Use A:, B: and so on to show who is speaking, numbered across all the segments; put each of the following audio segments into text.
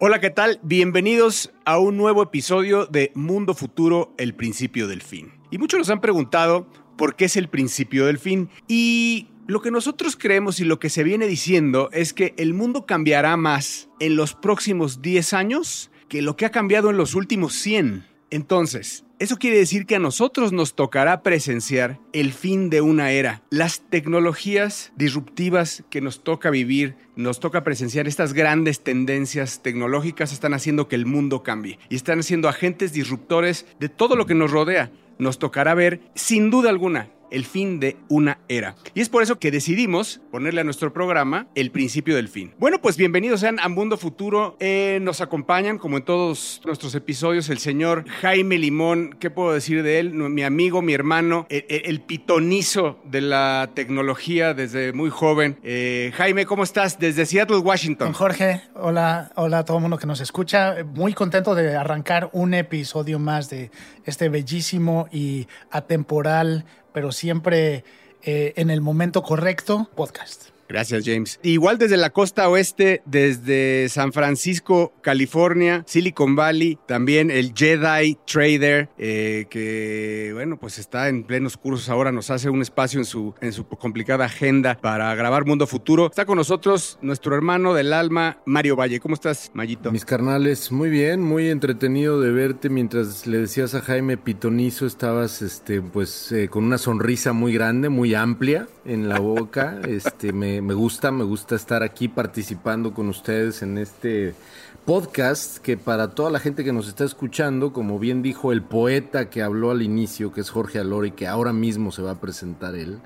A: Hola, ¿qué tal? Bienvenidos a un nuevo episodio de Mundo Futuro, el principio del fin. Y muchos nos han preguntado por qué es el principio del fin. Y lo que nosotros creemos y lo que se viene diciendo es que el mundo cambiará más en los próximos 10 años que lo que ha cambiado en los últimos 100. Entonces, eso quiere decir que a nosotros nos tocará presenciar el fin de una era. Las tecnologías disruptivas que nos toca vivir, nos toca presenciar estas grandes tendencias tecnológicas están haciendo que el mundo cambie y están siendo agentes disruptores de todo lo que nos rodea. Nos tocará ver, sin duda alguna, el fin de una era. Y es por eso que decidimos ponerle a nuestro programa el principio del fin. Bueno, pues bienvenidos sean a Mundo Futuro. Eh, nos acompañan, como en todos nuestros episodios, el señor Jaime Limón. ¿Qué puedo decir de él? Mi amigo, mi hermano, el, pitonizo de la tecnología desde muy joven. Eh, Jaime, ¿cómo estás? Desde Seattle, Washington.
B: Jorge, hola, hola a todo el mundo que nos escucha. Muy contento de arrancar un episodio más de este bellísimo y atemporal pero siempre eh, en el momento correcto, podcast.
A: Gracias, James. Igual desde la costa oeste, desde San Francisco, California, Silicon Valley, también el Jedi Trader, eh, que bueno, pues está en plenos cursos ahora, nos hace un espacio en su, en su complicada agenda para grabar Mundo Futuro. Está con nosotros nuestro hermano del alma, Mario Valle. ¿Cómo estás, Mayito?
C: Mis carnales, muy bien, muy entretenido de verte mientras le decías a Jaime Pitonizo, estabas este, pues eh, con una sonrisa muy grande, muy amplia en la boca. Este, me me, gusta, me gusta estar aquí participando con ustedes en este podcast que para toda la gente que nos está escuchando, como bien dijo el poeta que habló al inicio, que es Jorge Alori, que ahora mismo se va a presentar él,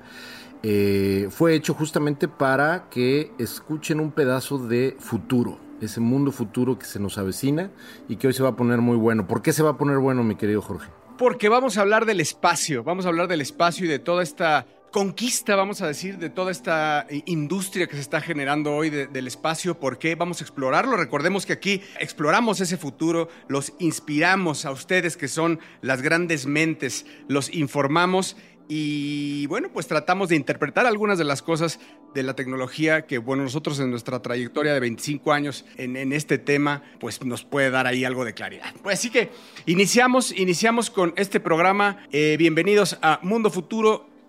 C: eh, fue hecho justamente para que escuchen un pedazo de futuro, ese mundo futuro que se nos avecina y que hoy se va a poner muy bueno. ¿Por qué se va a poner bueno, mi querido Jorge?
A: Porque vamos a hablar del espacio, vamos a hablar del espacio y de toda esta conquista, vamos a decir, de toda esta industria que se está generando hoy del espacio. ¿Por qué? Vamos a explorarlo. Recordemos que aquí exploramos ese futuro, los inspiramos a ustedes que son las grandes mentes, los informamos y bueno, pues tratamos de interpretar algunas de las cosas de la tecnología que, bueno, nosotros en nuestra trayectoria de 25 años en, este tema, pues nos puede dar ahí algo de claridad. Pues así que iniciamos, iniciamos con este programa. Eh, bienvenidos a Mundo Futuro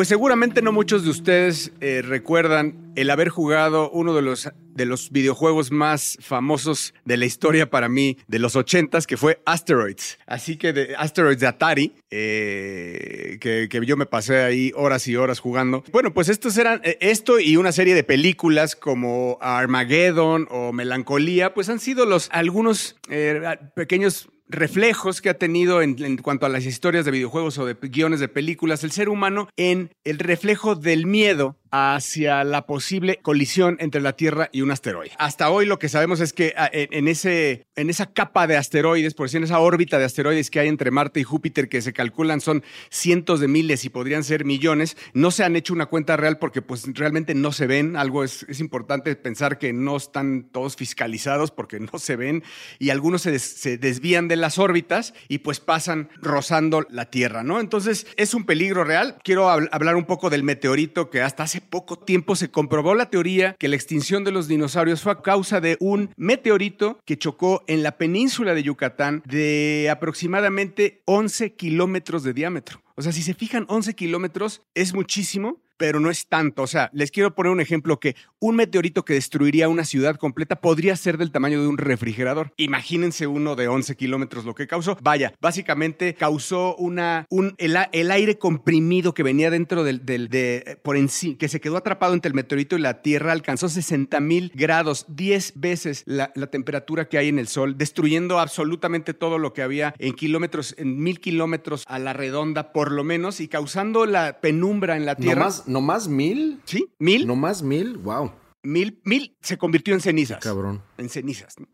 A: Pues seguramente no muchos de ustedes eh, recuerdan el haber jugado uno de los, de los videojuegos más famosos de la historia para mí de los ochentas, que fue Asteroids. Así que de Asteroids de Atari, eh, que, yo me pasé ahí horas y horas jugando. Bueno, pues estos eran, eh, esto y una serie de películas como Armageddon o Melancolía, pues han sido los algunos pequeños reflejos que ha tenido en, cuanto a las historias de videojuegos o de guiones de películas el ser humano en el reflejo del miedo hacia la posible colisión entre la Tierra y un asteroide. Hasta hoy lo que sabemos es que ah, en, ese, en esa capa de asteroides, por decir, en esa órbita de asteroides que hay entre Marte y Júpiter, que se calculan son cientos de miles y podrían ser millones, no se han hecho una cuenta real porque pues realmente no se ven. Algo es, es importante pensar que no están todos fiscalizados porque no se ven y algunos se, se desvían de las órbitas y pues pasan rozando la Tierra, ¿no? Entonces es un peligro real. Quiero hablar un poco del meteorito que hasta hace poco tiempo se comprobó la teoría que la extinción de los dinosaurios fue a causa de un meteorito que chocó en la península de Yucatán de aproximadamente 11 kilómetros de diámetro. O sea, si se fijan, 11 kilómetros es muchísimo, pero no es tanto. O sea, les quiero poner un ejemplo que un meteorito que destruiría una ciudad completa podría ser del tamaño de un refrigerador. Imagínense uno de 11 kilómetros lo que causó. Vaya, básicamente causó una, un, el, aire comprimido que venía dentro del, de, por en sí, que se quedó atrapado entre el meteorito y la Tierra, alcanzó 60 mil grados, 10 veces la, temperatura que hay en el Sol, destruyendo absolutamente todo lo que había en kilómetros, en mil kilómetros a la redonda por lo menos, y causando la penumbra en la Tierra
C: ¿No más mil?
A: ¿Sí? ¿Mil?
C: ¿No más mil? Wow.
A: Mil, mil se convirtió en cenizas.
C: Cabrón.
A: En cenizas. ¿no?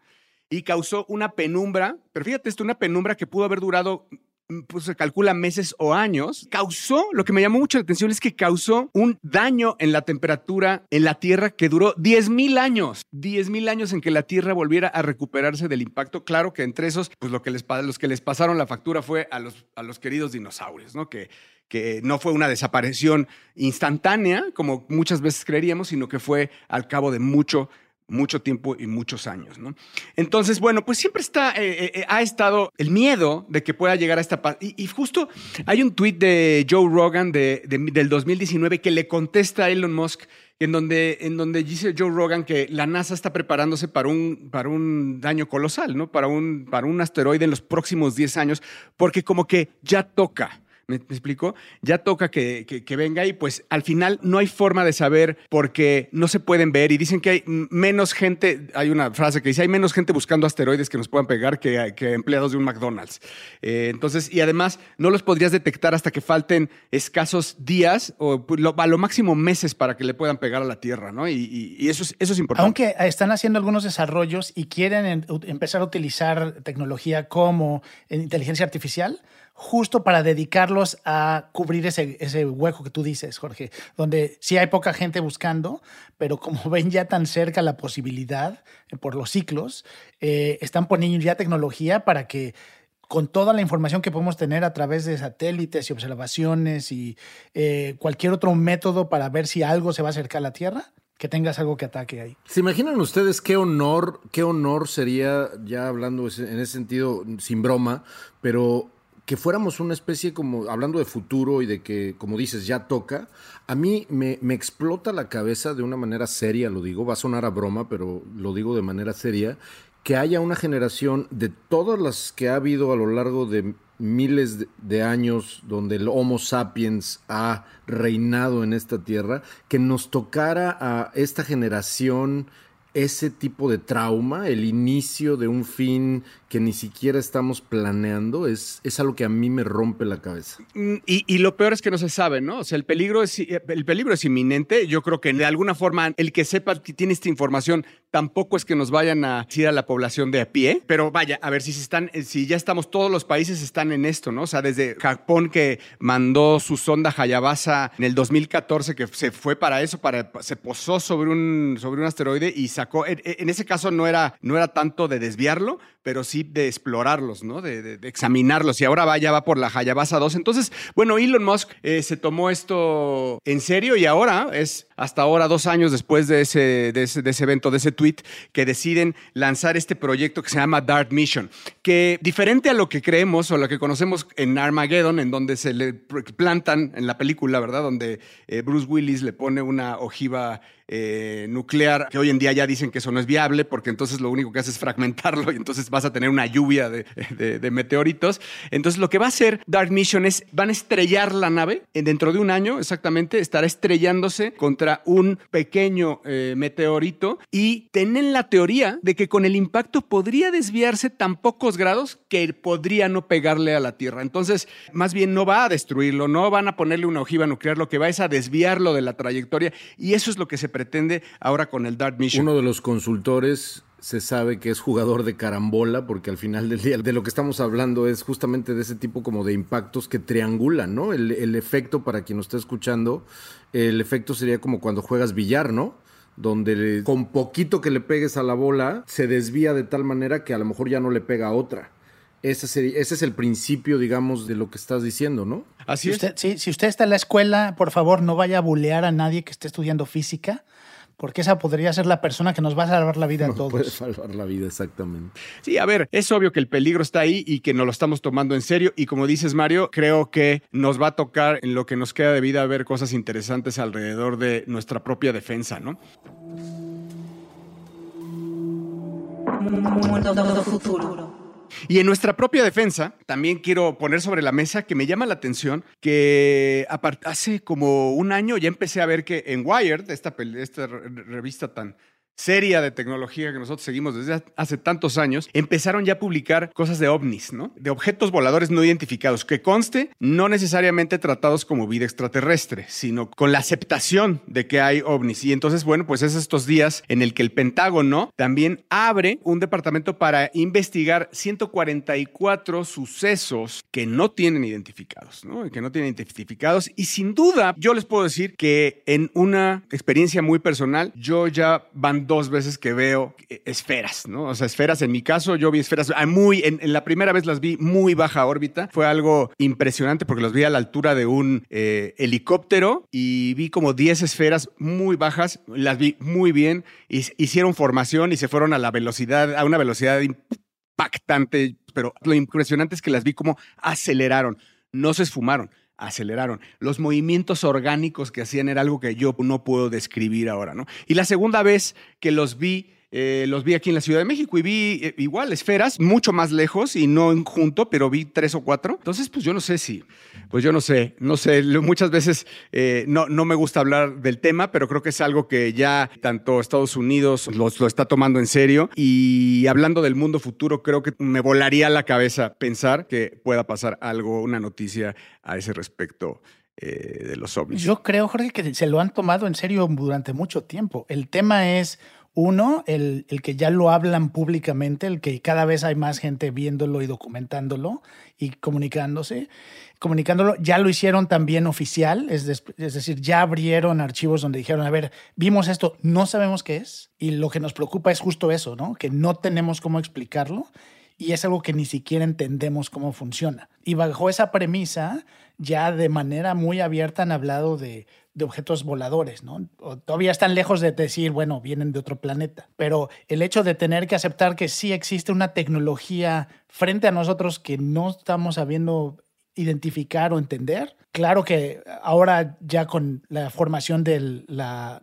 A: Y causó una penumbra, pero fíjate esto, una penumbra que pudo haber durado mm, pues se calcula meses o años, causó, lo que me llamó mucho la atención es que causó un daño en la temperatura en la Tierra que duró 10 mil años, 10 mil años en que la Tierra volviera a recuperarse del impacto. Claro que entre esos, pues lo que les, los que les pasaron la factura fue a los, a los queridos dinosaurios, ¿no? Que, que no fue una desaparición instantánea, como muchas veces creeríamos, sino que fue al cabo de mucho, mucho tiempo y muchos años, ¿no? Entonces, bueno, pues siempre está, eh, eh, ha estado el miedo de que pueda llegar a esta parte. Y, justo hay un tuit de Joe Rogan de- del 2019 que le contesta a Elon Musk en donde, en donde dice Joe Rogan que la NASA está preparándose para un, para un daño colosal, ¿no? Para un, para un asteroide en los próximos 10 años, porque como que ya toca. ¿Me, explico? Ya toca que, que- venga y pues al final no hay forma de saber porque no se pueden ver y dicen que hay menos gente, hay una frase que dice, hay menos gente buscando asteroides que nos puedan pegar que, que empleados de un McDonald's. Eh, entonces, y además no los podrías detectar hasta que falten escasos días o pues, lo- a lo máximo meses para que le puedan pegar a la Tierra, ¿no? Y, eso, es, eso es importante.
B: Aunque están haciendo algunos desarrollos y quieren empezar a utilizar tecnología como eh, inteligencia artificial, justo para dedicarlos a cubrir ese, ese hueco que tú dices, Jorge, donde sí hay poca gente buscando, pero como ven ya tan cerca la posibilidad eh, por los ciclos, eh, están poniendo ya tecnología para que con toda la información que podemos tener a través de satélites y observaciones y eh, cualquier otro método para ver si algo se va a acercar a la Tierra, que tengas algo que ataque ahí.
C: ¿Se imaginan ustedes qué honor, qué honor sería, ya hablando en ese sentido, sin broma, pero que fuéramos una especie como, hablando de futuro y de que, como dices, ya toca, a mí me, me explota la cabeza de una manera seria, lo digo, va a sonar a broma, pero lo digo de manera seria, que haya una generación de todas las que ha habido a lo largo de miles de, de años donde el Homo sapiens ha reinado en esta tierra, que nos tocara a esta generación ese tipo de trauma, el inicio de un fin que ni siquiera estamos planeando, es, es algo que a mí me rompe la cabeza.
A: Mm, Y, y lo peor es que no se sabe, ¿no? O sea, el peligro, es, el peligro es inminente. Yo creo que de alguna forma el que sepa que tiene esta información tampoco es que nos vayan a decir a la población de a pie. Pero vaya, a ver si se están, si ya estamos, todos los países están en esto, ¿no? O sea, desde Japón que mandó su sonda Hayabasa en el 2014, que se fue para eso, para, se posó sobre un, sobre un asteroide y sacó. En, en ese caso no era, no era tanto de desviarlo, pero sí de explorarlos, ¿no? De, de- examinarlos. Y ahora va, ya va por la Hayabasa 2. Entonces, bueno, Elon Musk eh, se tomó esto en serio y ahora es hasta ahora, dos años después de ese, de ese, de ese evento, de ese tweet, que deciden lanzar este proyecto que se llama Dart Mission, que diferente a lo que creemos o lo que conocemos en Armageddon, en donde se le plantan en la película, ¿verdad? Donde eh, Bruce Willis le pone una ojiva eh, nuclear, que hoy en día ya dicen que eso no es viable, porque entonces lo único que hace es fragmentarlo y entonces vas a tener una lluvia de, meteoritos. Entonces lo que va a hacer Dark Mission es, van a estrellar la nave, dentro de un año exactamente, estará estrellándose contra un pequeño eh, meteorito y tienen la teoría de que con el impacto podría desviarse tan pocos grados que podría no pegarle a la Tierra. Entonces, más bien no va a destruirlo, no van a ponerle una ojiva nuclear, lo que va es a desviarlo de la trayectoria y eso es lo que se pretende ahora con el Dart Mission.
C: Uno de los consultores se sabe que es jugador de carambola, porque al final del día de lo que estamos hablando es justamente de ese tipo como de impactos que triangulan, ¿no? El, el efecto, para quien nos está escuchando, el efecto sería como cuando juegas billar, ¿no? Donde con poquito que le pegues a la bola, se desvía de tal manera que a lo mejor ya no le pega a otra. Ese, sería- ese es el principio, digamos, de lo que estás diciendo, ¿no?
A: Así
B: Si
A: es.
B: usted, sí, si usted está en la escuela, por favor, no vaya a bulear a nadie que esté estudiando física, porque esa podría ser la persona que nos va a salvar la vida a todos.
C: puede salvar la vida, exactamente.
A: Sí, a ver, es obvio que el peligro está ahí y que nos lo estamos tomando en serio. Y como dices, Mario, creo que nos va a tocar en lo que nos queda de vida ver cosas interesantes alrededor de nuestra propia defensa, ¿no?
D: Mundo futuro.
A: Y en nuestra propia defensa, también quiero poner sobre la mesa que me llama la atención que hace como un año ya empecé a ver que en Wired, esta, esta re- revista tan seria de tecnología que nosotros seguimos desde hace tantos años, empezaron ya a publicar cosas de ovnis, ¿no? De objetos voladores no identificados, que conste, no necesariamente tratados como vida extraterrestre, sino con la aceptación de que hay ovnis. Y entonces, bueno, pues es estos días en el que el Pentágono también abre un departamento para investigar 144 sucesos que no tienen identificados, ¿no? Que no tienen identificados. Y sin duda, yo les puedo decir que en una experiencia muy personal, yo ya dos veces que veo esferas, ¿no? O sea, esferas, en mi caso yo vi esferas ah, muy, en, la primera vez las vi muy baja órbita, fue algo impresionante porque los vi a la altura de un eh, helicóptero y vi como 10 esferas muy bajas, las vi muy bien, hicieron formación y se fueron a la velocidad, a una velocidad impactante, pero lo impresionante es que las vi como aceleraron, no se esfumaron aceleraron. Los movimientos orgánicos que hacían era algo que yo no puedo describir ahora, ¿no? Y la segunda vez que los vi eh, los vi aquí en la Ciudad de México y vi eh, igual esferas, mucho más lejos y no junto, pero vi tres o cuatro. Entonces, pues yo no sé si, pues yo no sé, no sé, muchas veces eh, no, no me gusta hablar del tema, pero creo que es algo que ya tanto Estados Unidos lo, lo está tomando en serio y hablando del mundo futuro, creo que me volaría la cabeza pensar que pueda pasar algo, una noticia a ese respecto. de los ovnis.
B: Yo creo, Jorge, que se lo han tomado en serio durante mucho tiempo. El tema es uno, el, que ya lo hablan públicamente, el que cada vez hay más gente viéndolo y documentándolo y comunicándose. Comunicándolo, ya lo hicieron también oficial, es, es, decir, ya abrieron archivos donde dijeron, a ver, vimos esto, no sabemos qué es, y lo que nos preocupa es justo eso, ¿no? Que no tenemos cómo explicarlo y es algo que ni siquiera entendemos cómo funciona. Y bajo esa premisa, ya de manera muy abierta han hablado de de objetos voladores, ¿no? todavía están lejos de decir, bueno, vienen de otro planeta. Pero el hecho de tener que aceptar que sí existe una tecnología frente a nosotros que no estamos sabiendo identificar o entender. Claro que ahora ya con la formación del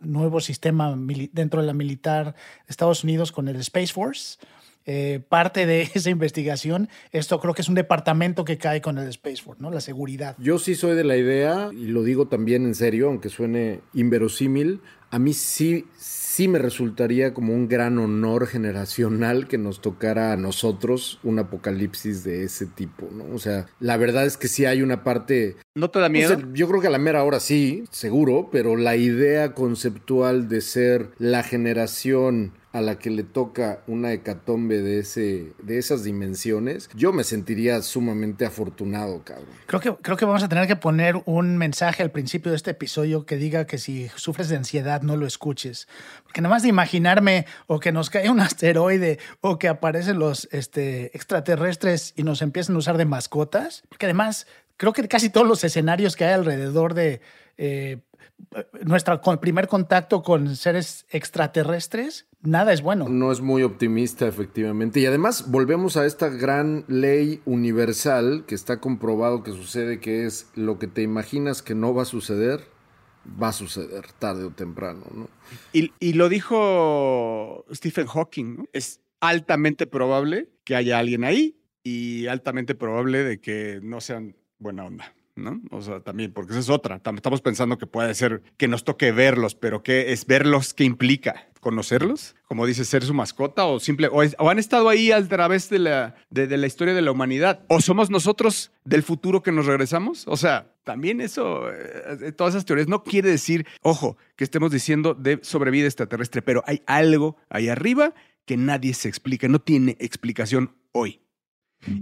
B: nuevo sistema dentro de la militar de Estados Unidos con el Space Force, eh, parte de esa investigación, esto creo que es un departamento que cae con el Space Force, ¿no? La seguridad.
C: Yo sí soy de la idea, y lo digo también en serio, aunque suene inverosímil, a mí sí, sí me resultaría como un gran honor generacional que nos tocara a nosotros un apocalipsis de ese tipo, ¿no? O sea, la verdad es que sí hay una parte...
A: ¿No te da miedo?
C: yo creo que a la mera hora sí, seguro, pero la idea conceptual de ser la generación a la que le toca una hecatombe de, ese, de esas dimensiones, yo me sentiría sumamente afortunado, cabrón.
B: Creo que, creo que vamos a tener que poner un mensaje al principio de este episodio que diga que si sufres de ansiedad no lo escuches. Porque nada más de imaginarme o que nos cae un asteroide o que aparecen los este, extraterrestres y nos empiezan a usar de mascotas, porque además creo que casi todos los escenarios que hay alrededor de... Eh, nuestro primer contacto con seres extraterrestres, nada es bueno.
C: No es muy optimista, efectivamente. Y además volvemos a esta gran ley universal que está comprobado que sucede, que es lo que te imaginas que no va a suceder, va a suceder tarde o temprano. ¿no?
A: Y, lo dijo Stephen Hawking, es altamente probable que haya alguien ahí y altamente probable de que no sean buena onda. ¿no? O sea, también, porque esa es otra. Estamos pensando que puede ser que nos toque verlos, pero ¿qué es verlos? ¿Qué implica? ¿Conocerlos? Como dice, ser su mascota o simple, o, han estado ahí a través de la, de, la historia de la humanidad. ¿O somos nosotros del futuro que nos regresamos? O sea, también eso, eh, todas esas teorías no quiere decir, ojo, que estemos diciendo de sobrevida extraterrestre, pero hay algo ahí arriba que nadie se explica, no tiene explicación hoy.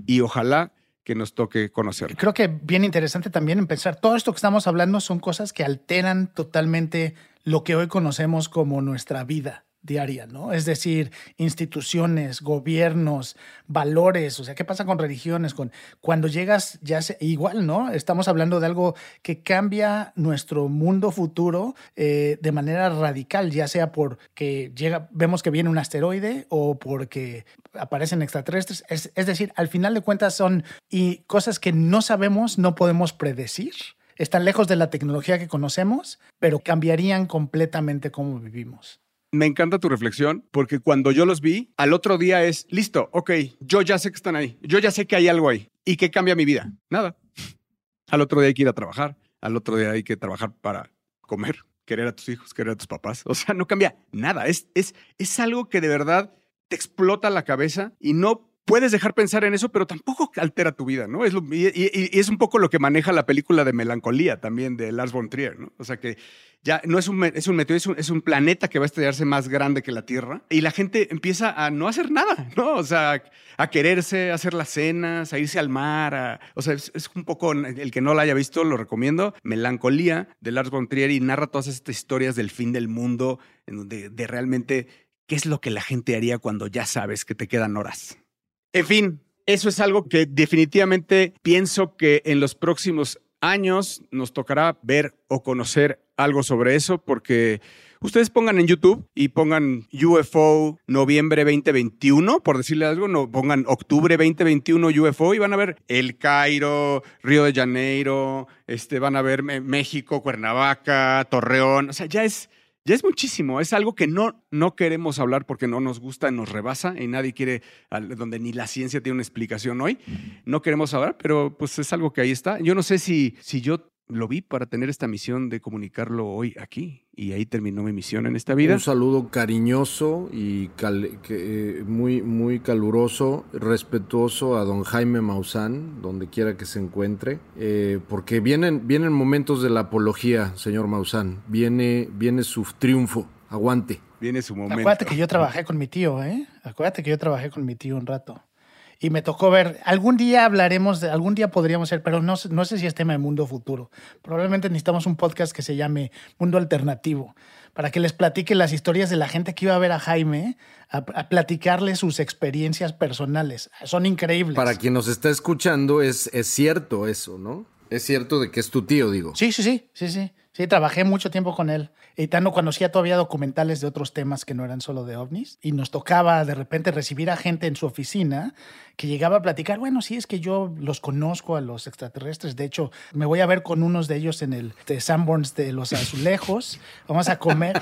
A: Y ojalá que nos toque conocer.
B: Creo que bien interesante también empezar. Todo esto que estamos hablando son cosas que alteran totalmente lo que hoy conocemos como nuestra vida diaria, ¿no? Es decir, instituciones, gobiernos, valores, o sea, ¿qué pasa con religiones? Con cuando llegas ya se, igual, ¿no? Estamos hablando de algo que cambia nuestro mundo futuro eh, de manera radical, ya sea porque llega, vemos que viene un asteroide o porque aparecen extraterrestres. Es, es decir, al final de cuentas son y cosas que no sabemos, no podemos predecir están lejos de la tecnología que conocemos, pero cambiarían completamente cómo vivimos.
A: Me encanta tu reflexión porque cuando yo los vi, al otro día es, listo, ok, yo ya sé que están ahí, yo ya sé que hay algo ahí. ¿Y qué cambia mi vida? Nada. Al otro día hay que ir a trabajar, al otro día hay que trabajar para comer. querer a tus hijos, querer a tus papás. O sea, no cambia nada. Es, es, es algo que de verdad te explota la cabeza y no puedes dejar pensar en eso, pero tampoco altera tu vida, ¿no? Es y, es un poco lo que maneja la película de Melancolía también de Lars von Trier, ¿no? O sea que ya no es un, es un meteorito, es un, planeta que va a estrellarse más grande que la Tierra y la gente empieza a no hacer nada, ¿no? O sea, a quererse, a hacer las cenas, a irse al mar, o sea, es, un poco, el que no la haya visto, lo recomiendo, Melancolía de Lars von Trier y narra todas estas historias del fin del mundo, de realmente qué es lo que la gente haría cuando ya sabes que te quedan horas. En fin, eso es algo que definitivamente pienso que en los próximos años nos tocará ver o conocer algo sobre eso porque ustedes pongan en YouTube y pongan UFO noviembre 2021, por decirle algo, no pongan octubre 2021 UFO y van a ver El Cairo, Río de Janeiro, este van a ver México, Cuernavaca, Torreón, o sea, ya es ya es muchísimo, es algo que no, no queremos hablar porque no nos gusta, nos rebasa y nadie quiere, donde ni la ciencia tiene una explicación hoy. No queremos hablar, pero pues es algo que ahí está. Yo no sé si, si yo lo vi para tener esta misión de comunicarlo hoy aquí. Y ahí terminó mi misión en esta vida.
C: Un saludo cariñoso y eh, muy, muy caluroso, respetuoso a don Jaime Maussan, donde quiera que se encuentre, eh, porque vienen, vienen momentos de la apología, señor Maussan. Viene, viene su triunfo. Aguante.
A: Viene su momento.
B: Acuérdate que yo trabajé con mi tío, ¿eh? Acuérdate que yo trabajé con mi tío un rato y me tocó ver, algún día hablaremos, de, algún día podríamos ser, pero no, no sé si es tema de mundo futuro. Probablemente necesitamos un podcast que se llame Mundo Alternativo, para que les platique las historias de la gente que iba a ver a Jaime, a, a platicarle sus experiencias personales. Son increíbles.
C: Para quien nos está escuchando, es, es cierto eso, ¿no? Es cierto de que es tu tío, digo.
B: Sí, sí, sí, sí, sí. Sí, trabajé mucho tiempo con él. Y Tano conocía todavía documentales de otros temas que no eran solo de ovnis. Y nos tocaba de repente recibir a gente en su oficina que llegaba a platicar, bueno, sí, es que yo los conozco a los extraterrestres. De hecho, me voy a ver con unos de ellos en el de Sanborns de los Azulejos. Vamos a comer.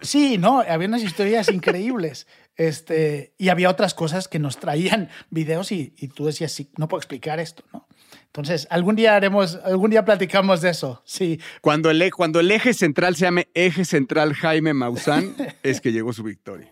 B: sí, no, había unas historias increíbles. Este, y había otras cosas que nos traían videos y, y tú decías, sí, no puedo explicar esto, ¿no? Entonces, algún día haremos, algún día platicamos de eso, sí.
A: Cuando el, cuando el eje central se llame Eje Central Jaime Maussan, es que llegó su victoria.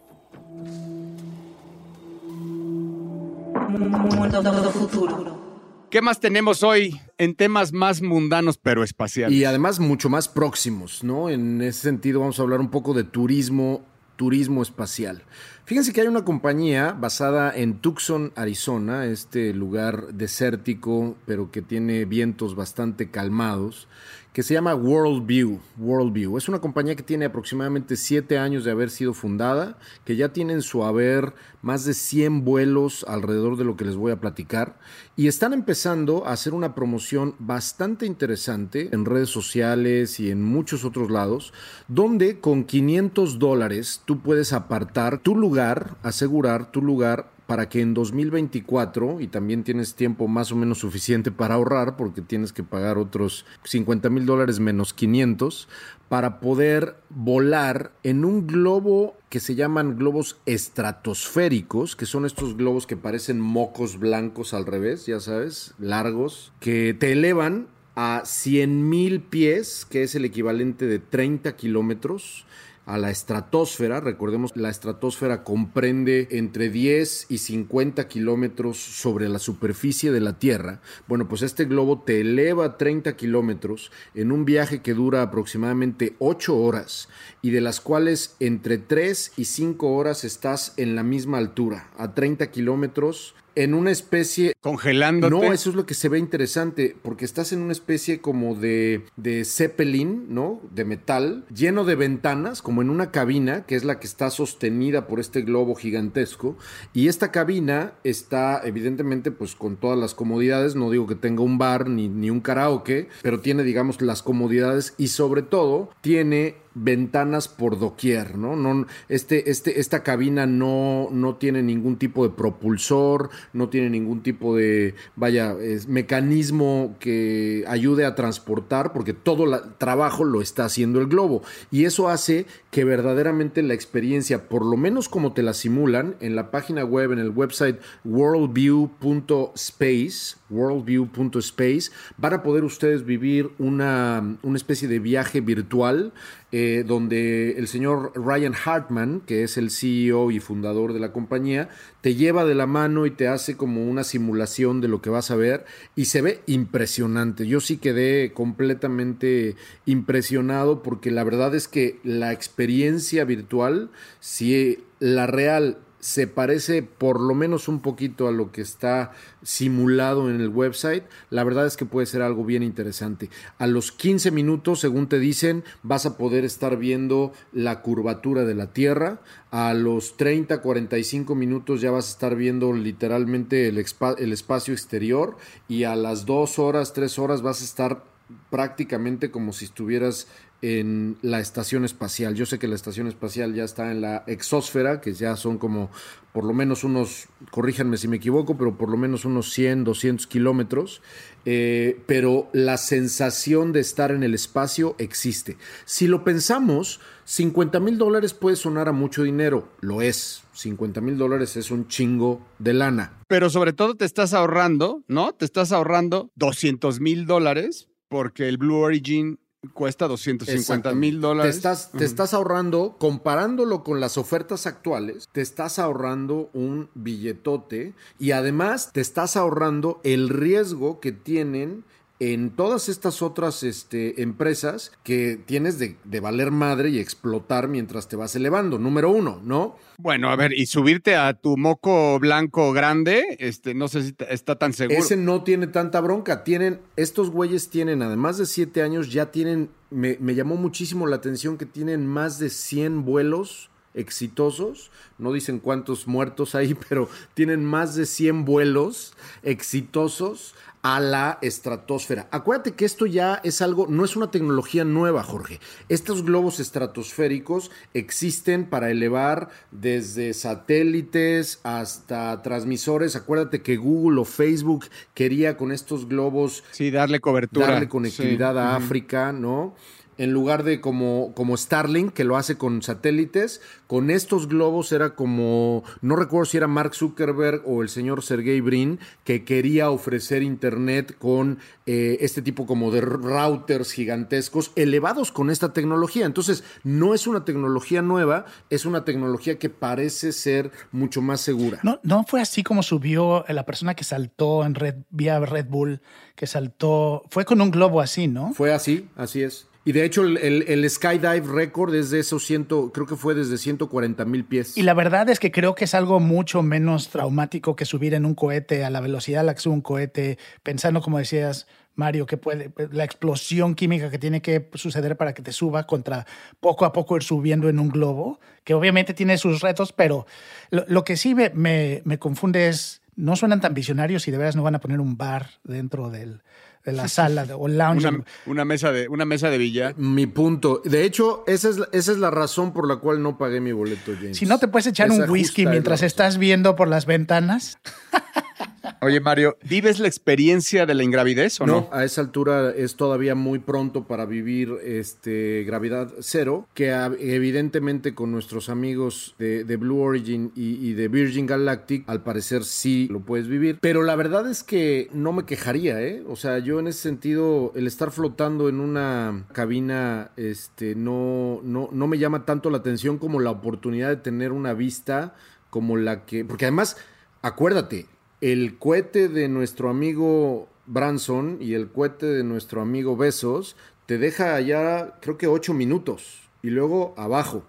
A: ¿Qué más tenemos hoy en temas más mundanos pero espaciales?
C: Y además mucho más próximos, ¿no? En ese sentido vamos a hablar un poco de turismo, turismo espacial. Fíjense que hay una compañía basada en Tucson, Arizona, este lugar desértico, pero que tiene vientos bastante calmados, que se llama Worldview. Worldview. Es una compañía que tiene aproximadamente siete años de haber sido fundada, que ya tiene en su haber más de 100 vuelos alrededor de lo que les voy a platicar, y están empezando a hacer una promoción bastante interesante en redes sociales y en muchos otros lados, donde con 500 dólares tú puedes apartar tu lugar, asegurar tu lugar para que en 2024, y también tienes tiempo más o menos suficiente para ahorrar, porque tienes que pagar otros 50 mil dólares menos 500, para poder volar en un globo que se llaman globos estratosféricos, que son estos globos que parecen mocos blancos al revés, ya sabes, largos, que te elevan a 100 mil pies, que es el equivalente de 30 kilómetros a la estratosfera. Recordemos, la estratosfera comprende entre 10 y 50 kilómetros sobre la superficie de la Tierra. Bueno, pues este globo te eleva 30 kilómetros en un viaje que dura aproximadamente 8 horas y de las cuales entre 3 y 5 horas estás en la misma altura, a 30 kilómetros en una especie...
A: Congelándote.
C: No, eso es lo que se ve interesante, porque estás en una especie como de, de zeppelin, ¿no? De metal, lleno de ventanas, como en una cabina, que es la que está sostenida por este globo gigantesco. Y esta cabina está, evidentemente, pues con todas las comodidades. No digo que tenga un bar ni, ni un karaoke, pero tiene, digamos, las comodidades y sobre todo tiene ventanas por doquier, ¿no? no este, este, esta cabina no, no tiene ningún tipo de propulsor, no tiene ningún tipo de, vaya, mecanismo que ayude a transportar, porque todo el trabajo lo está haciendo el globo. Y eso hace que verdaderamente la experiencia, por lo menos como te la simulan, en la página web, en el website worldview.space, worldview.space, van a poder ustedes vivir una, una especie de viaje virtual eh, donde el señor Ryan Hartman, que es el CEO y fundador de la compañía, te lleva de la mano y te hace como una simulación de lo que vas a ver y se ve impresionante. Yo sí quedé completamente impresionado porque la verdad es que la experiencia virtual, si la real se parece por lo menos un poquito a lo que está simulado en el website, la verdad es que puede ser algo bien interesante. A los 15 minutos, según te dicen, vas a poder estar viendo la curvatura de la Tierra. A los 30, 45 minutos ya vas a estar viendo literalmente el, el espacio exterior. Y a las 2 horas, 3 horas vas a estar prácticamente como si estuvieras en la estación espacial. Yo sé que la estación espacial ya está en la exósfera, que ya son como por lo menos unos, corríjanme si me equivoco, pero por lo menos unos 100, 200 kilómetros, eh, pero la sensación de estar en el espacio existe. Si lo pensamos, 50 mil dólares puede sonar a mucho dinero, lo es. 50 mil dólares es un chingo de lana.
A: Pero sobre todo te estás ahorrando, ¿no? Te estás ahorrando 200 mil dólares porque el Blue Origin cuesta 250 mil dólares.
C: Te estás, te estás ahorrando, comparándolo con las ofertas actuales, te estás ahorrando un billetote y además te estás ahorrando el riesgo que tienen en todas estas otras este, empresas que tienes de, valer madre y explotar mientras te vas elevando. Número uno, ¿no?
A: Bueno, a ver, y subirte a tu moco blanco grande, este, no sé si está tan seguro.
C: Ese no tiene tanta bronca. Tienen, estos güeyes tienen, además de siete años, ya tienen, me, me llamó muchísimo la atención que tienen más de 100 vuelos exitosos, no dicen cuántos muertos hay, pero tienen más de 100 vuelos exitosos a la estratosfera. Acuérdate que esto ya es algo, no es una tecnología nueva, Jorge. Estos globos estratosféricos existen para elevar desde satélites hasta transmisores. Acuérdate que Google o Facebook quería con estos globos...
A: Sí, darle cobertura.
C: Darle conectividad a África, ¿no? En lugar de como, como Starlink, que lo hace con satélites, con estos globos era como, no recuerdo si era Mark Zuckerberg o el señor Sergey Brin, que quería ofrecer Internet con eh, este tipo como de routers gigantescos elevados con esta tecnología. Entonces, no es una tecnología nueva, es una tecnología que parece ser mucho más segura.
B: No, no fue así como subió la persona que saltó en Red, vía Red Bull, que saltó, fue con un globo así, ¿no?
C: Fue así, así es. Y de hecho el, skydive record es de esos ciento, creo que fue desde 140 mil pies.
B: Y la verdad es que creo que es algo mucho menos traumático que subir en un cohete a la velocidad a la que sube un cohete, pensando como decías, Mario, que puede, la explosión química que tiene que suceder para que te suba contra poco a poco ir subiendo en un globo, que obviamente tiene sus retos, pero lo, que sí me, me, me confunde es, no suenan tan visionarios y de veras no van a poner un bar dentro del, de la sala o lounge.
A: Una, mesa de, una mesa de billar.
C: Mi punto. De hecho, esa es, esa es la razón por la cual no pagué mi boleto, James.
B: Si no te puedes echar un whisky mientras estás viendo por las ventanas.
A: Oye, Mario, ¿vives la experiencia de la ingravidez o no? No,
C: a esa altura es todavía muy pronto para vivir este, gravedad cero, que evidentemente con nuestros amigos de, Blue Origin y, de Virgin Galactic, al parecer sí lo puedes vivir. Pero la verdad es que no me quejaría, ¿eh? O sea, yo en ese sentido, el estar flotando en una cabina este, no, no, no me llama tanto la atención como la oportunidad de tener una vista como la que... Porque además, acuérdate, el cohete de nuestro amigo Branson y el cohete de nuestro amigo Besos te deja allá, creo que ocho minutos y luego abajo.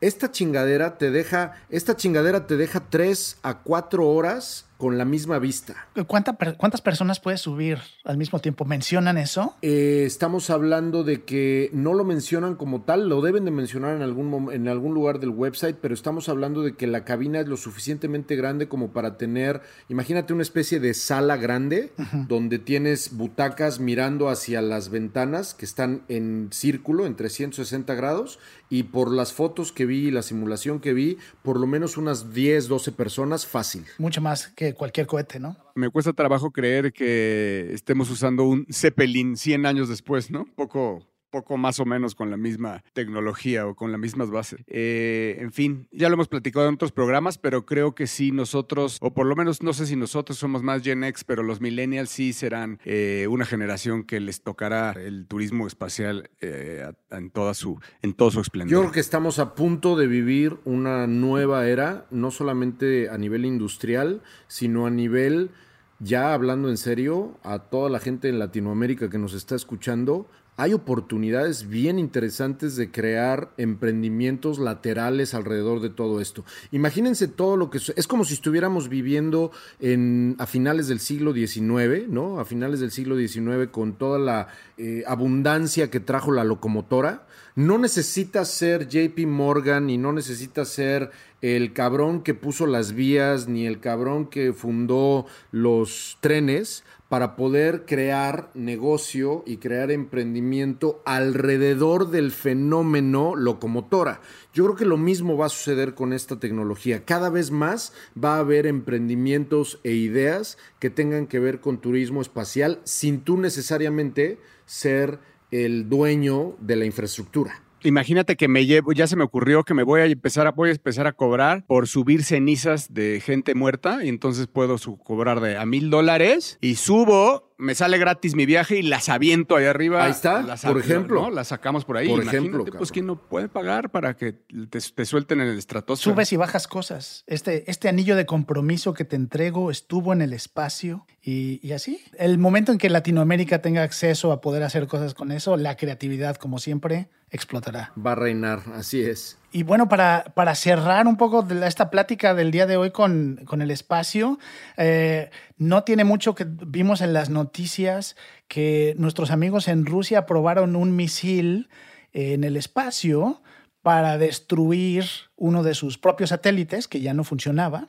C: Esta chingadera te deja, esta chingadera te deja tres a cuatro horas con la misma vista.
B: ¿Cuántas personas puedes subir al mismo tiempo? ¿Mencionan eso?
C: Eh, estamos hablando de que no lo mencionan como tal, lo deben de mencionar en algún, en algún lugar del website, pero estamos hablando de que la cabina es lo suficientemente grande como para tener, imagínate una especie de sala grande donde tienes butacas mirando hacia las ventanas que están en círculo en 360 grados y por las fotos que vi y la simulación que vi, por lo menos unas 10, 12 personas fácil.
B: Mucho más que cualquier cohete, ¿no?
A: Me cuesta trabajo creer que estemos usando un Zeppelin 100 años después, ¿no? Poco poco más o menos con la misma tecnología o con las mismas bases. Eh, en fin, ya lo hemos platicado en otros programas, pero creo que sí nosotros, o por lo menos no sé si nosotros somos más Gen X, pero los millennials sí serán eh, una generación que les tocará el turismo espacial eh, en, toda su, en todo su esplendor.
C: Yo creo que estamos a punto de vivir una nueva era, no solamente a nivel industrial, sino a nivel ya hablando en serio, a toda la gente en Latinoamérica que nos está escuchando, hay oportunidades bien interesantes de crear emprendimientos laterales alrededor de todo esto. Imagínense todo lo que es como si estuviéramos viviendo en, a finales del siglo XIX, ¿no? A finales del siglo XIX con toda la eh, abundancia que trajo la locomotora. No necesita ser JP Morgan y no necesita ser el cabrón que puso las vías ni el cabrón que fundó los trenes para poder crear negocio y crear emprendimiento alrededor del fenómeno locomotora. Yo creo que lo mismo va a suceder con esta tecnología. Cada vez más va a haber emprendimientos e ideas que tengan que ver con turismo espacial sin tú necesariamente ser el dueño de la infraestructura.
A: Imagínate que me llevo, ya se me ocurrió que me voy a empezar a, voy a empezar a cobrar por subir cenizas de gente muerta y entonces puedo cobrar de a mil dólares y subo me sale gratis mi viaje y las aviento ahí arriba.
C: Ahí está, por ejemplo.
A: Las sacamos por ahí.
C: Por ejemplo,
A: pues quién no puede pagar para que te, suelten en el estratosfera.
B: Subes y bajas cosas. Este, este anillo de compromiso que te entrego estuvo en el espacio y, y, así. El momento en que Latinoamérica tenga acceso a poder hacer cosas con eso, la creatividad, como siempre, explotará.
C: Va a reinar, así es.
B: Y bueno, para, para cerrar un poco de esta plática del día de hoy con, con el espacio, eh, no tiene mucho que vimos en las noticias que nuestros amigos en Rusia probaron un misil en el espacio para destruir uno de sus propios satélites que ya no funcionaba.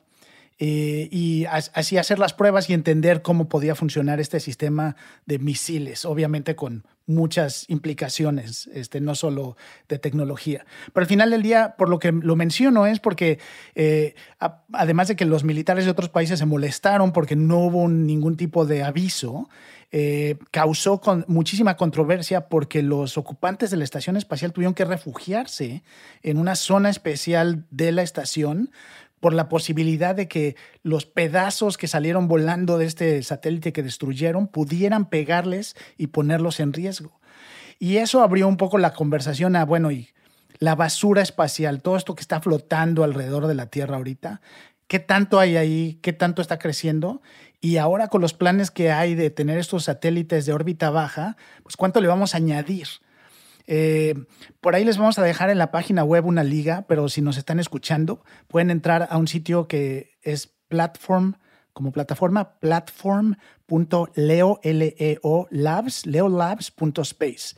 B: Eh, y así hacer las pruebas y entender cómo podía funcionar este sistema de misiles, obviamente con muchas implicaciones, este, no solo de tecnología. Pero al final del día, por lo que lo menciono, es porque eh, además de que los militares de otros países se molestaron porque no hubo ningún tipo de aviso, eh, causó muchísima controversia porque los ocupantes de la estación espacial tuvieron que refugiarse en una zona especial de la estación por la posibilidad de que los pedazos que salieron volando de este satélite que destruyeron pudieran pegarles y ponerlos en riesgo. Y eso abrió un poco la conversación a, bueno, y la basura espacial, todo esto que está flotando alrededor de la Tierra ahorita, ¿qué tanto hay ahí? ¿Qué tanto está creciendo? Y ahora con los planes que hay de tener estos satélites de órbita baja, pues cuánto le vamos a añadir eh, por ahí les vamos a dejar en la página web una liga, pero si nos están escuchando, pueden entrar a un sitio que es platform, como plataforma, platform.leo, L-E-O, labs, leolabs.space.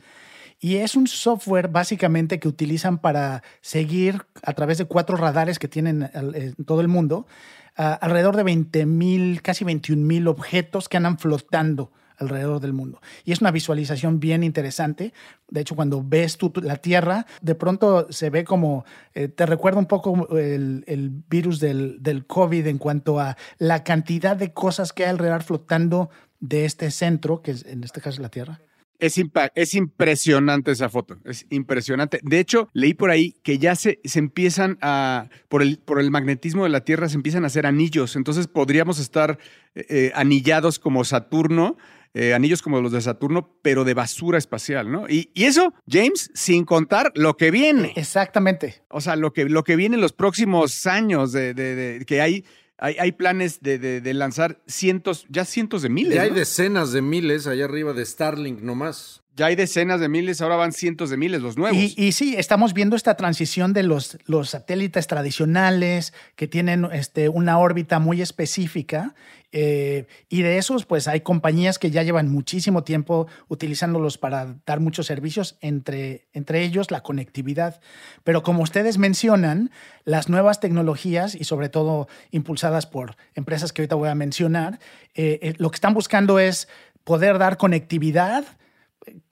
B: Y es un software básicamente que utilizan para seguir a través de cuatro radares que tienen en todo el mundo, alrededor de 20 mil, casi 21 mil objetos que andan flotando alrededor del mundo. Y es una visualización bien interesante. De hecho, cuando ves tú la Tierra, de pronto se ve como, eh, te recuerda un poco el, virus del, del, COVID en cuanto a la cantidad de cosas que hay alrededor flotando de este centro, que es, en este caso la Tierra.
A: Es, es, impresionante esa foto, es impresionante. De hecho, leí por ahí que ya se, se empiezan a, por el, por el magnetismo de la Tierra, se empiezan a hacer anillos. Entonces podríamos estar eh, eh, anillados como Saturno eh, anillos como los de Saturno, pero de basura espacial, ¿no? Y, eso, James, sin contar lo que viene.
B: Exactamente.
A: O sea, lo que, lo que viene en los próximos años, de, que hay, hay, planes de, lanzar cientos, ya cientos de miles.
C: Ya hay decenas de miles allá arriba de Starlink nomás.
A: Ya hay decenas de miles, ahora van cientos de miles los nuevos.
B: Y, sí, estamos viendo esta transición de los, los satélites tradicionales que tienen este, una órbita muy específica. Eh, y de esos, pues hay compañías que ya llevan muchísimo tiempo utilizándolos para dar muchos servicios, entre, entre ellos la conectividad. Pero como ustedes mencionan, las nuevas tecnologías y sobre todo impulsadas por empresas que ahorita voy a mencionar, eh, eh, lo que están buscando es poder dar conectividad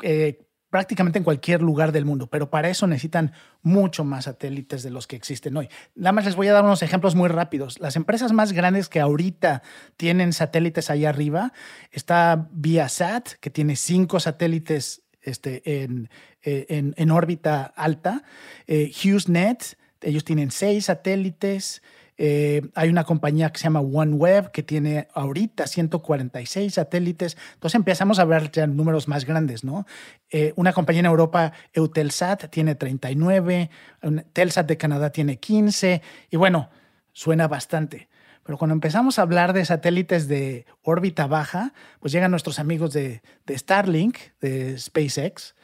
B: eh, prácticamente en cualquier lugar del mundo, pero para eso necesitan mucho más satélites de los que existen hoy. Nada más les voy a dar unos ejemplos muy rápidos. Las empresas más grandes que ahorita tienen satélites ahí arriba, está Viasat, que tiene cinco satélites este, en, eh, en, en órbita alta. Eh, HughesNet, ellos tienen seis satélites. Eh, hay una compañía que se llama OneWeb que tiene ahorita 146 satélites. Entonces empezamos a ver ya números más grandes, ¿no? Eh, una compañía en Europa, Eutelsat, tiene 39, Telsat de Canadá tiene 15, y bueno, suena bastante. Pero cuando empezamos a hablar de satélites de órbita baja, pues llegan nuestros amigos de, de Starlink, de SpaceX,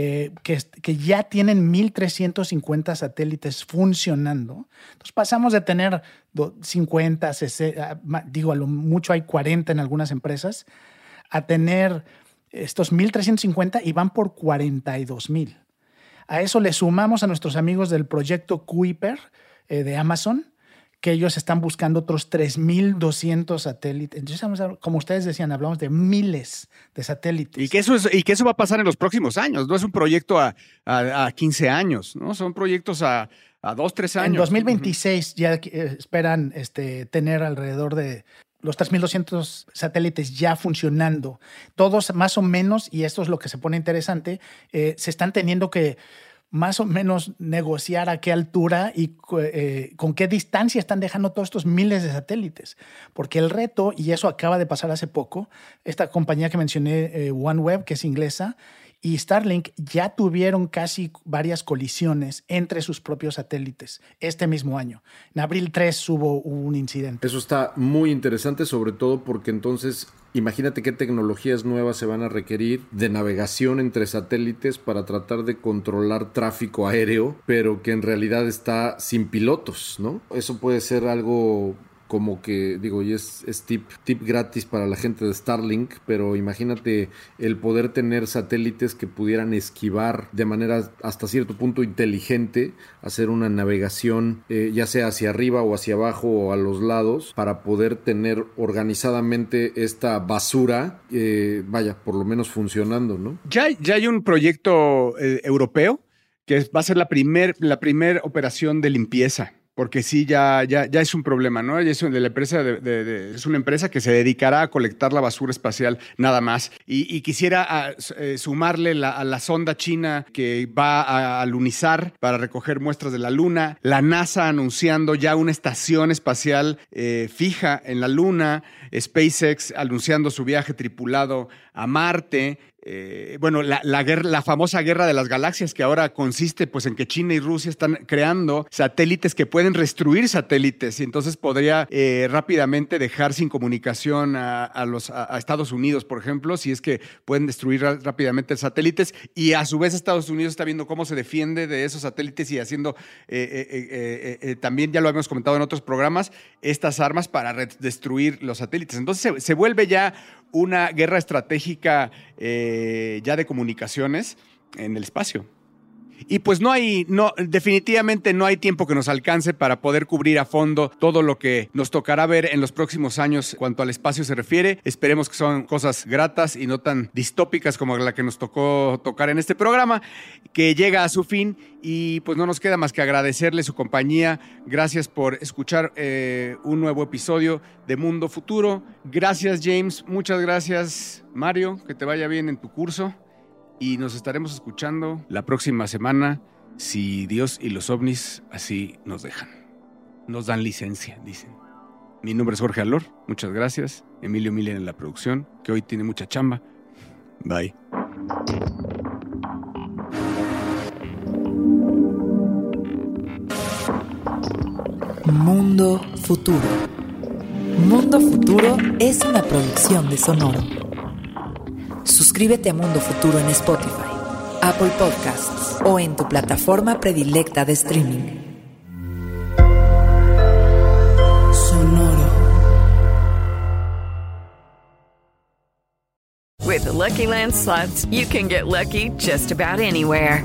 B: eh, que, que, ya tienen 1.350 satélites funcionando. Entonces pasamos de tener 50, 60, digo, a lo mucho hay 40 en algunas empresas, a tener estos 1.350 y van por 42.000. A eso le sumamos a nuestros amigos del proyecto Kuiper eh, de Amazon, que ellos están buscando otros 3.200 satélites. Entonces, como ustedes decían, hablamos de miles de satélites.
A: Y que eso, es, y que eso va a pasar en los próximos años, no es un proyecto a, a, 15 años, ¿no? Son proyectos a, a 2, 3 años.
B: En 2026 ya eh, esperan este, tener alrededor de los 3.200 satélites ya funcionando. Todos más o menos, y esto es lo que se pone interesante, eh, se están teniendo que más o menos negociar a qué altura y eh, con qué distancia están dejando todos estos miles de satélites. Porque el reto, y eso acaba de pasar hace poco, esta compañía que mencioné, eh, OneWeb, que es inglesa, y Starlink ya tuvieron casi varias colisiones entre sus propios satélites este mismo año. En abril 3 hubo un incidente.
C: Eso está muy interesante, sobre todo porque entonces Imagínate qué tecnologías nuevas se van a requerir de navegación entre satélites para tratar de controlar tráfico aéreo, pero que en realidad está sin pilotos, ¿no? Eso puede ser algo como que, digo, y es, tip, tip gratis para la gente de Starlink, pero imagínate el poder tener satélites que pudieran esquivar de manera hasta cierto punto inteligente, hacer una navegación eh, ya sea hacia arriba o hacia abajo o a los lados, para poder tener organizadamente esta basura, eh, vaya, por lo menos funcionando, ¿no?
A: Ya, ya hay un proyecto eh, europeo que va a ser la primera la primer operación de limpieza porque sí, ya, ya, ya es un problema, ¿no? Es, empresa es una empresa que se dedicará a colectar la basura espacial nada más. Y, quisiera ah, eh, sumarle a la sonda china que va a alunizar para recoger muestras de la Luna, la NASA anunciando ya una estación espacial eh, fija en la Luna, SpaceX anunciando su viaje tripulado a Marte. Eh, bueno, la, famosa guerra de las galaxias que ahora consiste pues en que China y Rusia están creando satélites que pueden destruir satélites y entonces podría eh, rápidamente dejar sin comunicación a, los, Estados Unidos, por ejemplo, si es que pueden destruir rápidamente satélites y a su vez Estados Unidos está viendo cómo se defiende de esos satélites y haciendo, eh, también ya lo habíamos comentado en otros programas, estas armas para destruir los satélites. Entonces se vuelve ya una guerra estratégica eh, ya de comunicaciones en el espacio. Y pues no hay, definitivamente no hay tiempo que nos alcance para poder cubrir a fondo todo lo que nos tocará ver en los próximos años cuanto al espacio se refiere. Esperemos que son cosas gratas y no tan distópicas como la que nos tocó tocar en este programa, que llega a su fin y pues no nos queda más que agradecerle su compañía. Gracias por escuchar eh, un nuevo episodio de Mundo Futuro. Gracias James, muchas gracias Mario, que te vaya bien en tu curso y nos estaremos escuchando la próxima semana si Dios y los ovnis así nos dejan. Nos dan licencia, dicen. Mi nombre es Jorge Alor, muchas gracias. Emilio Milen en la producción, que hoy tiene mucha chamba. Bye.
E: Mundo Futuro. Mundo Futuro es una producción de Sonoro. Suscríbete a Mundo Futuro en Spotify, Apple Podcasts o en tu plataforma predilecta de streaming. Sonoro.
F: With the Lucky Land slots, you can get lucky just about anywhere.